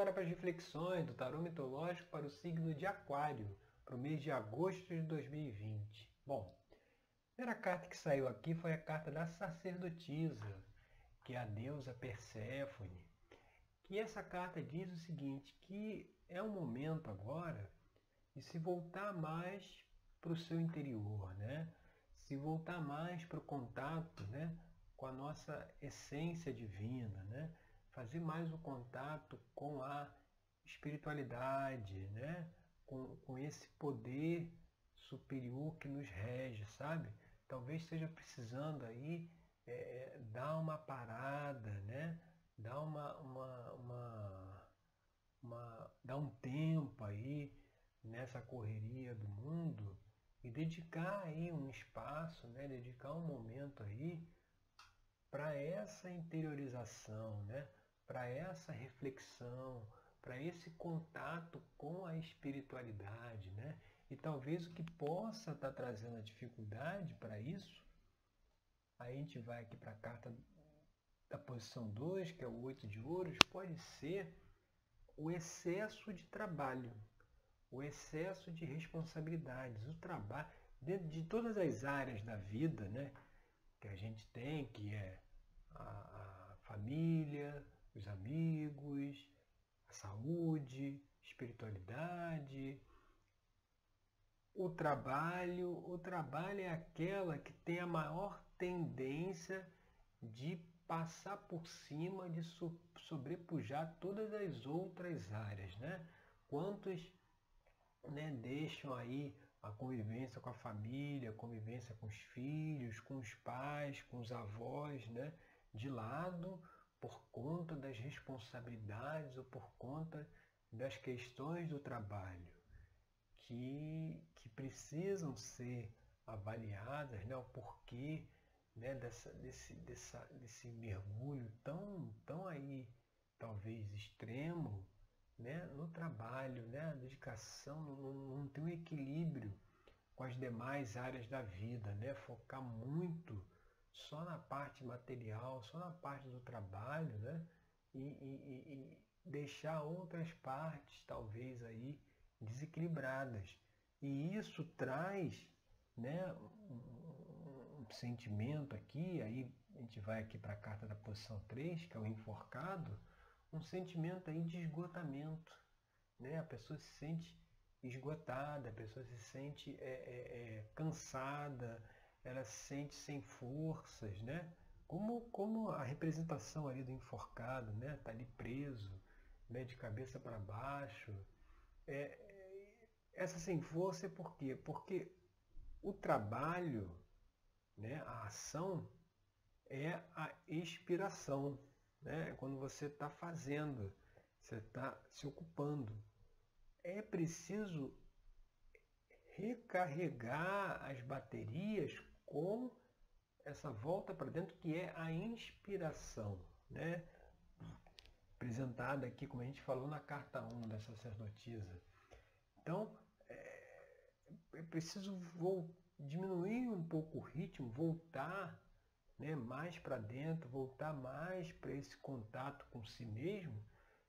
agora para as reflexões do tarô mitológico para o signo de Aquário, para o mês de agosto de 2020. Bom, a primeira carta que saiu aqui foi a carta da sacerdotisa, que é a deusa Perséfone. Que essa carta diz o seguinte, que é um momento agora de se voltar mais para o seu interior, né? Se voltar mais para o contato, né? Com a nossa essência divina, né? Fazer mais o contato com a espiritualidade, né? Com, com esse poder superior que nos rege, sabe? Talvez esteja precisando aí é, dar uma parada, né? Dar uma, uma, uma, uma, dar um tempo aí nessa correria do mundo e dedicar aí um espaço, né? Dedicar um momento aí para essa interiorização, né? Para essa reflexão, para esse contato com a espiritualidade, né? E talvez o que possa estar tá trazendo a dificuldade para isso, a gente vai aqui para a carta da posição 2, que é o 8 de ouros, pode ser o excesso de trabalho, o excesso de responsabilidades, o trabalho, dentro de todas as áreas da vida né, que a gente tem, que é a, a família, os amigos, a saúde, espiritualidade, o trabalho, o trabalho é aquela que tem a maior tendência de passar por cima, de sobrepujar todas as outras áreas, né? Quantos né, deixam aí a convivência com a família, a convivência com os filhos, com os pais, com os avós, né, de lado por conta das responsabilidades ou por conta das questões do trabalho que, que precisam ser avaliadas, né, o porquê né, dessa, desse, dessa, desse mergulho tão, tão aí, talvez extremo, né, no trabalho, né, a dedicação, não, não tem um equilíbrio com as demais áreas da vida, né, focar muito só na parte material, só na parte do trabalho, né, e, e, e deixar outras partes talvez aí desequilibradas. E isso traz né, um, um sentimento aqui, aí a gente vai aqui para a carta da posição 3, que é o enforcado, um sentimento aí de esgotamento. Né? A pessoa se sente esgotada, a pessoa se sente é, é, é, cansada, ela se sente sem forças, né? Como, como a representação ali do enforcado, né? Tá ali preso, né? de cabeça para baixo. É, essa sem força é por quê? Porque o trabalho, né, a ação, é a inspiração. Né? Quando você está fazendo, você está se ocupando. É preciso recarregar as baterias essa volta para dentro que é a inspiração, né? apresentada aqui, como a gente falou na carta 1 da sacerdotisa. Então, é preciso diminuir um pouco o ritmo, voltar né, mais para dentro, voltar mais para esse contato com si mesmo,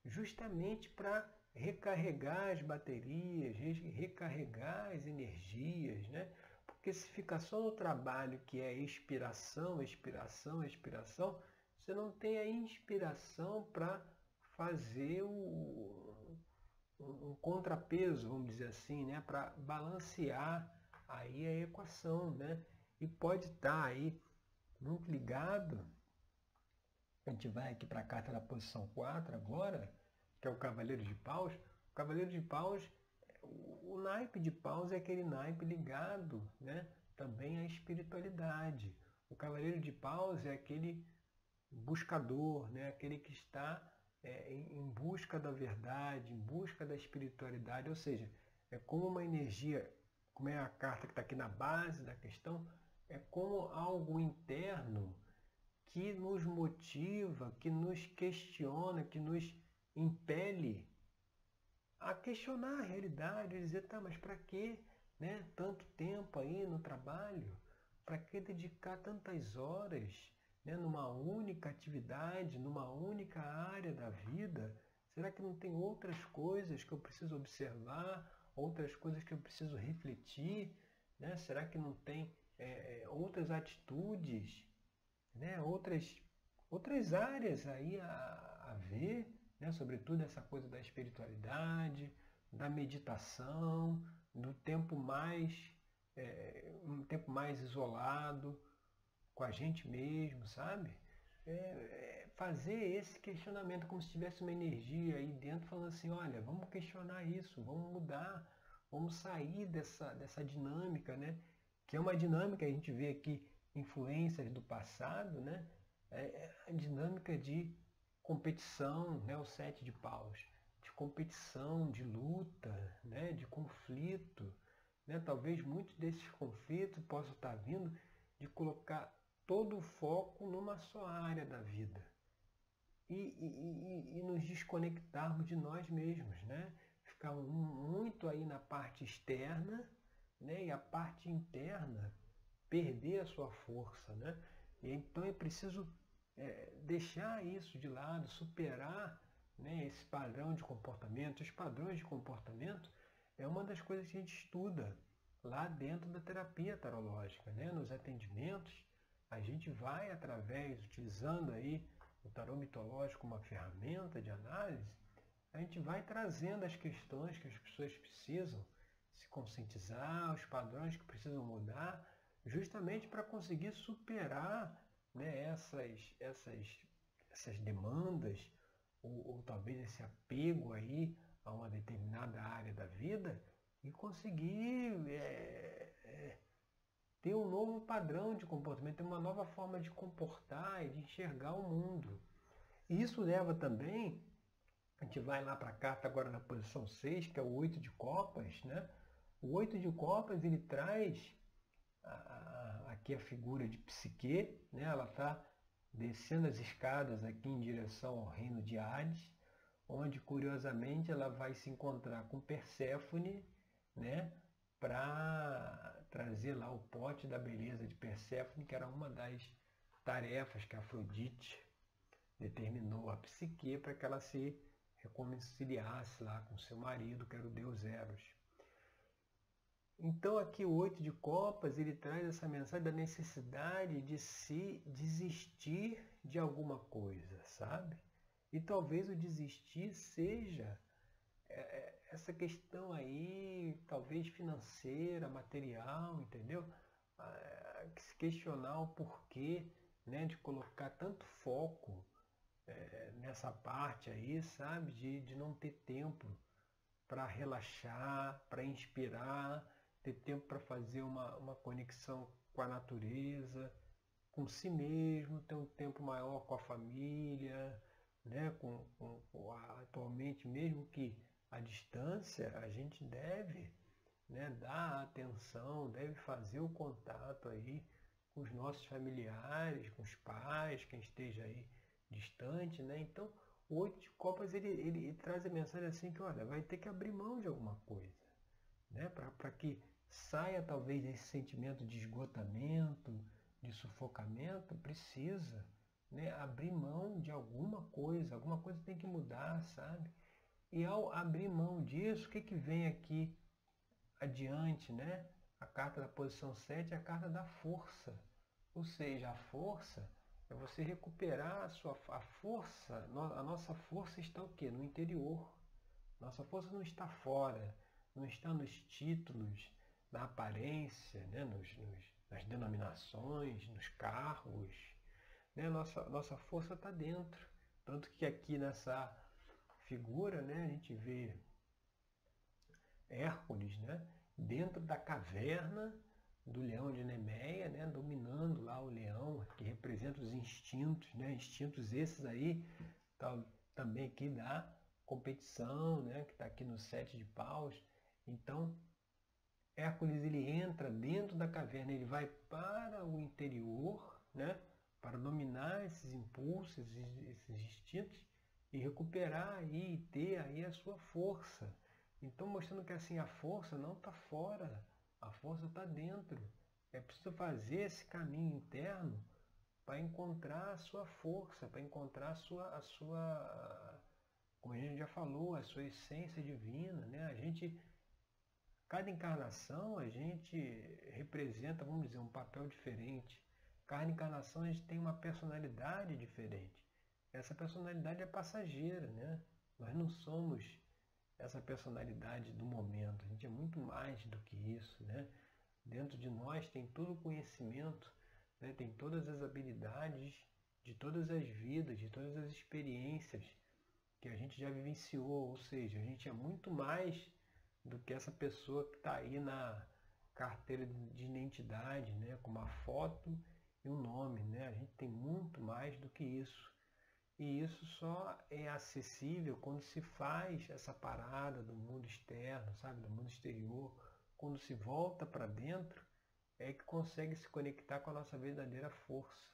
justamente para recarregar as baterias, recarregar as energias, né? Porque se fica só no trabalho que é expiração, expiração, expiração, você não tem a inspiração para fazer o, contrapeso, vamos dizer assim, né, para balancear aí a equação, né? E pode estar tá aí muito ligado. A gente vai aqui para a carta da posição 4 agora, que é o Cavaleiro de Paus. O Cavaleiro de Paus, o, o naipe de Paus é aquele naipe ligado, né, também à espiritualidade. O Cavaleiro de Paus é aquele buscador, né, aquele que está é, em busca da verdade, em busca da espiritualidade, ou seja, é como uma energia, como é a carta que está aqui na base da questão, é como algo interno que nos motiva, que nos questiona, que nos impele a questionar a realidade, a dizer, tá, mas para que né, tanto tempo aí no trabalho? Para que dedicar tantas horas? né, numa única atividade, numa única área da vida, Será que não tem outras coisas que eu preciso observar, outras coisas que eu preciso refletir? Né? Será que não tem é, outras atitudes, né? outras, outras áreas aí a, a ver, né? sobretudo essa coisa da espiritualidade, da meditação, do tempo mais, é, um tempo mais isolado, com a gente mesmo, sabe? É, é fazer esse questionamento como se tivesse uma energia aí dentro falando assim, olha, vamos questionar isso, vamos mudar, vamos sair dessa, dessa dinâmica, né? Que é uma dinâmica, a gente vê aqui influências do passado, né? É, é a dinâmica de competição, né? o sete de paus, de competição, de luta, né? de conflito. Né? Talvez muitos desses conflitos possam estar vindo de colocar todo o foco numa só área da vida. E, e, e, e nos desconectarmos de nós mesmos, né? Ficar muito aí na parte externa, né? E a parte interna perder a sua força, né? E então é preciso é, deixar isso de lado, superar né, esse padrão de comportamento. Os padrões de comportamento é uma das coisas que a gente estuda lá dentro da terapia tarológica, né? Nos atendimentos, a gente vai através, utilizando aí o tarô mitológico uma ferramenta de análise, a gente vai trazendo as questões que as pessoas precisam se conscientizar, os padrões que precisam mudar, justamente para conseguir superar né, essas, essas, essas demandas, ou, ou talvez esse apego aí a uma determinada área da vida e conseguir é, é, ter um novo padrão de comportamento, ter uma nova forma de comportar e de enxergar o mundo. E isso leva também, a gente vai lá para a carta agora na posição 6, que é o oito de copas, né? O oito de copas ele traz a, aqui a figura de psique, né? ela está descendo as escadas aqui em direção ao reino de Hades, onde curiosamente ela vai se encontrar com Perséfone, né? para trazer lá o pote da beleza de Perséfone, que era uma das tarefas que Afrodite determinou a Psique para que ela se reconciliasse lá com seu marido, que era o deus Eros. Então aqui o oito de copas, ele traz essa mensagem da necessidade de se desistir de alguma coisa, sabe? E talvez o desistir seja é, é, essa questão aí, talvez financeira, material, entendeu? Ah, se questionar o porquê né, de colocar tanto foco é, nessa parte aí, sabe? De, de não ter tempo para relaxar, para inspirar, ter tempo para fazer uma, uma conexão com a natureza, com si mesmo, ter um tempo maior com a família, né? com, com, com a, atualmente, mesmo que a distância, a gente deve né, dar atenção, deve fazer o contato aí com os nossos familiares, com os pais, quem esteja aí distante, né? Então, o oito de copas ele, ele, ele, traz a mensagem assim que, olha, vai ter que abrir mão de alguma coisa, né? Para que saia talvez esse sentimento de esgotamento, de sufocamento, precisa né, abrir mão de alguma coisa, alguma coisa tem que mudar, sabe? E ao abrir mão disso, o que, que vem aqui adiante, né? A carta da posição 7 é a carta da força. Ou seja, a força é você recuperar a sua a força, a nossa força está o quê? No interior. Nossa força não está fora, não está nos títulos, na aparência, né? nos, nos, nas denominações, nos cargos. Né? Nossa, nossa força está dentro. Tanto que aqui nessa figura né, a gente vê Hércules né, dentro da caverna do leão de Nemeia, né, dominando lá o leão, que representa os instintos, né, instintos esses aí, tá, também aqui da competição, né, que está aqui no sete de paus. Então, Hércules ele entra dentro da caverna, ele vai para o interior, né, para dominar esses impulsos, esses instintos e recuperar aí, e ter aí a sua força. Então mostrando que assim a força não está fora, a força está dentro. É preciso fazer esse caminho interno para encontrar a sua força, para encontrar a sua, a sua, como a gente já falou, a sua essência divina, né? A gente, cada encarnação a gente representa, vamos dizer, um papel diferente. Cada encarnação a gente tem uma personalidade diferente. Essa personalidade é passageira, né? Nós não somos essa personalidade do momento, a gente é muito mais do que isso, né? Dentro de nós tem todo o conhecimento, né? tem todas as habilidades de todas as vidas, de todas as experiências que a gente já vivenciou, ou seja, a gente é muito mais do que essa pessoa que está aí na carteira de identidade, né, com uma foto e um nome, né? A gente tem muito mais do que isso. E isso só é acessível quando se faz essa parada do mundo externo, sabe, do mundo exterior, quando se volta para dentro, é que consegue se conectar com a nossa verdadeira força,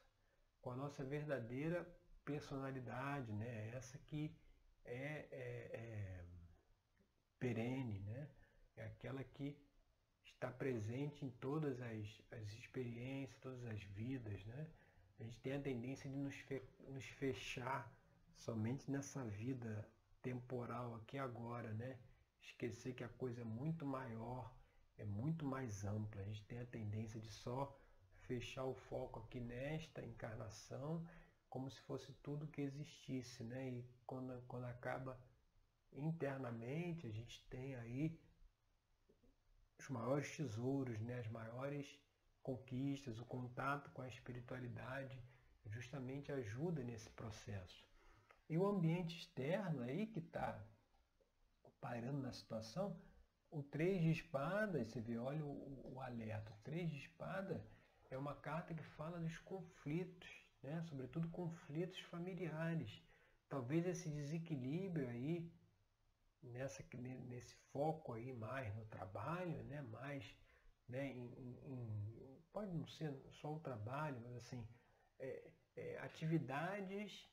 com a nossa verdadeira personalidade, né? Essa que é, é, é perene, né? é aquela que está presente em todas as, as experiências, todas as vidas. Né? A gente tem a tendência de nos, fe, nos fechar somente nessa vida temporal aqui agora, né? Esquecer que a coisa é muito maior, é muito mais ampla. A gente tem a tendência de só fechar o foco aqui nesta encarnação como se fosse tudo que existisse, né? E quando, quando acaba internamente, a gente tem aí os maiores tesouros, né? as maiores conquistas, o contato com a espiritualidade justamente ajuda nesse processo. E o ambiente externo aí que está parando na situação, o três de espadas, você vê, olha o, o alerta, o três de espada é uma carta que fala dos conflitos, né? sobretudo conflitos familiares. Talvez esse desequilíbrio aí, nessa, nesse foco aí mais no trabalho, né? mais né? Em, em, pode não ser só o trabalho, mas assim, é, é, atividades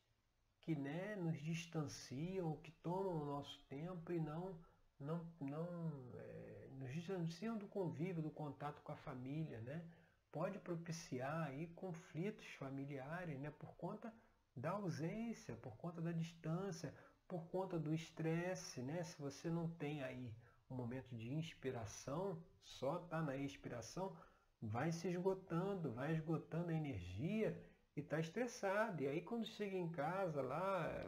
que né, nos distanciam, que tomam o nosso tempo e não, não, não é, nos distanciam do convívio, do contato com a família, né? pode propiciar aí conflitos familiares, né, por conta da ausência, por conta da distância, por conta do estresse, né? Se você não tem aí um momento de inspiração, só tá na inspiração, vai se esgotando, vai esgotando a energia e tá estressado. E aí quando chega em casa lá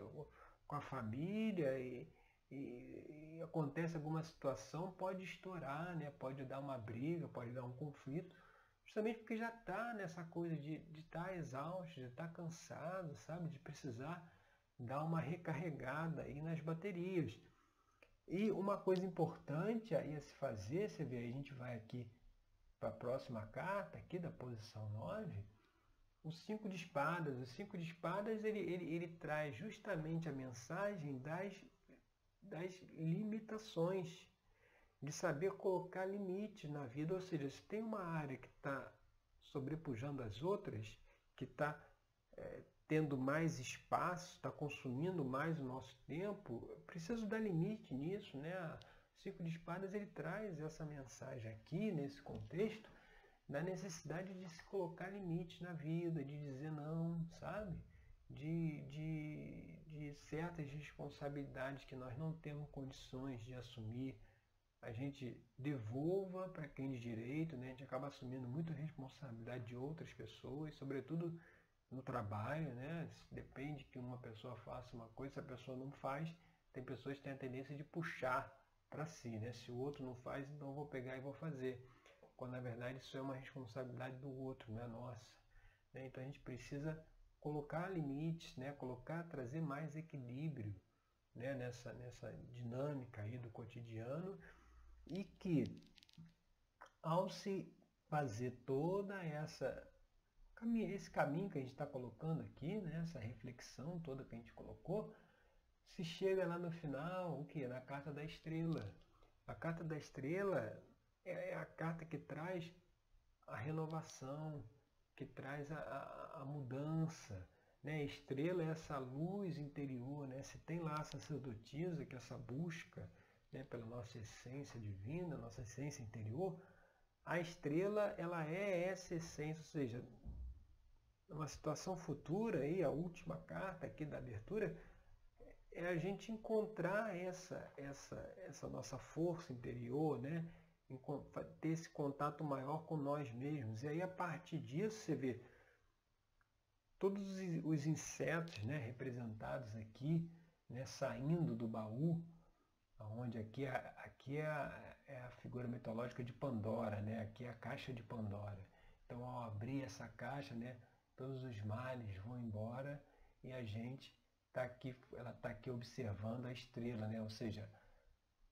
com a família e, e, e acontece alguma situação, pode estourar, né? Pode dar uma briga, pode dar um conflito justamente porque já está nessa coisa de estar tá exausto, de estar tá cansado, sabe? De precisar dar uma recarregada aí nas baterias. E uma coisa importante aí a se fazer, você vê, a gente vai aqui para a próxima carta, aqui da posição 9, o cinco de espadas. O cinco de espadas ele, ele, ele traz justamente a mensagem das, das limitações de saber colocar limites na vida, ou seja, se tem uma área que está sobrepujando as outras, que está é, tendo mais espaço, está consumindo mais o nosso tempo, preciso dar limite nisso, né? O Cinco de Espadas ele traz essa mensagem aqui, nesse contexto, da necessidade de se colocar limites na vida, de dizer não, sabe? De, de, de certas responsabilidades que nós não temos condições de assumir, a gente devolva para quem de direito, né? a gente acaba assumindo muita responsabilidade de outras pessoas, sobretudo no trabalho, né? Depende que uma pessoa faça uma coisa, se a pessoa não faz, tem pessoas que têm a tendência de puxar para si, né? Se o outro não faz, então eu vou pegar e vou fazer. Quando na verdade isso é uma responsabilidade do outro, não é nossa. Né? Então a gente precisa colocar limites, né? Colocar, trazer mais equilíbrio né? nessa, nessa dinâmica aí do cotidiano e que ao se fazer toda essa esse caminho que a gente está colocando aqui, né, essa reflexão toda que a gente colocou, se chega lá no final, o que? Na carta da estrela. A carta da estrela é a carta que traz a renovação, que traz a, a, a mudança. Né? Estrela é essa luz interior, né? Se tem lá a sacerdotisa, que é essa busca né, pela nossa essência divina, nossa essência interior, a estrela ela é essa essência, ou seja, numa situação futura aí, a última carta aqui da abertura, é a gente encontrar essa, essa, essa nossa força interior, né? ter esse contato maior com nós mesmos. E aí, a partir disso, você vê todos os insetos né, representados aqui, né, saindo do baú, onde aqui, é, aqui é, a, é a figura mitológica de Pandora, né? aqui é a caixa de Pandora. Então, ao abrir essa caixa, né, todos os males vão embora e a gente está aqui, ela está aqui observando a estrela, né? ou seja,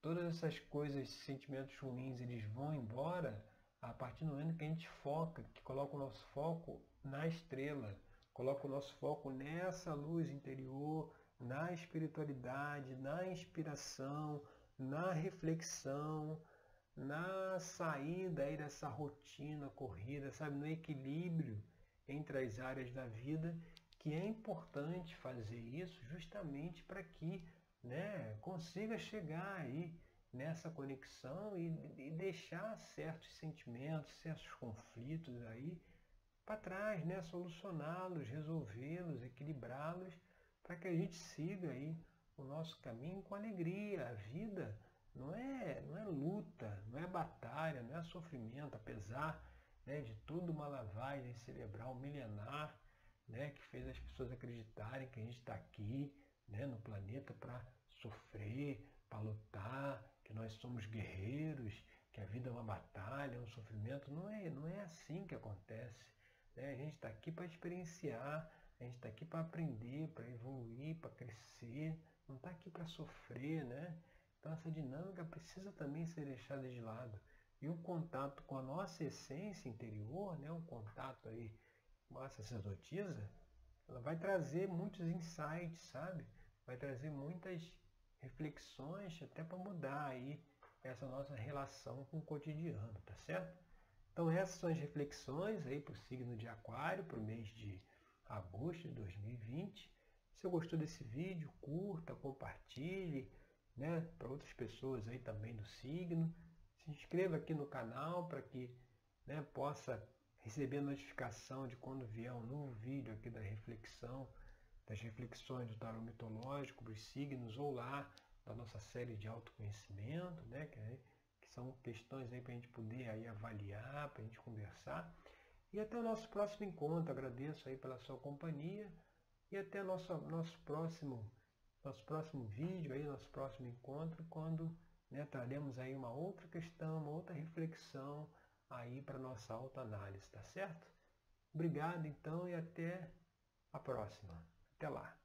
todas essas coisas, sentimentos ruins, eles vão embora a partir do momento que a gente foca, que coloca o nosso foco na estrela, coloca o nosso foco nessa luz interior, na espiritualidade, na inspiração, na reflexão, na saída aí dessa rotina corrida, sabe, no equilíbrio entre as áreas da vida, que é importante fazer isso justamente para que né, consiga chegar aí nessa conexão e, e deixar certos sentimentos, certos conflitos aí para trás, né, solucioná-los, resolvê-los, equilibrá-los, para que a gente siga aí o nosso caminho com alegria. A vida não é, não é luta, não é batalha, não é sofrimento, apesar né, de toda uma lavagem cerebral milenar né, que fez as pessoas acreditarem que a gente está aqui né, no planeta para sofrer, para lutar, que nós somos guerreiros, que a vida é uma batalha, é um sofrimento. Não é, não é assim que acontece. Né? A gente está aqui para experienciar, a gente está aqui para aprender, para evoluir, para crescer, não está aqui para sofrer, né? Então essa dinâmica precisa também ser deixada de lado. E o contato com a nossa essência interior, né? um contato aí com a sacerdotisa, ela vai trazer muitos insights, sabe? Vai trazer muitas reflexões até para mudar aí essa nossa relação com o cotidiano, tá certo? Então essas são as reflexões aí para o signo de aquário, para o mês de agosto de 2020. Se você gostou desse vídeo, curta, compartilhe, né, para outras pessoas aí também do signo. Se inscreva aqui no canal para que né, possa receber notificação de quando vier um novo vídeo aqui da reflexão das reflexões do tarot mitológico, dos signos, ou lá da nossa série de autoconhecimento, né? que, é, que são questões para a gente poder aí avaliar, para a gente conversar. E até o nosso próximo encontro. Agradeço aí pela sua companhia. E até nosso, nosso, próximo, nosso próximo vídeo, aí, nosso próximo encontro, quando né, traremos aí uma outra questão, uma outra reflexão aí para nossa autoanálise, tá certo? Obrigado então e até a próxima. Até lá!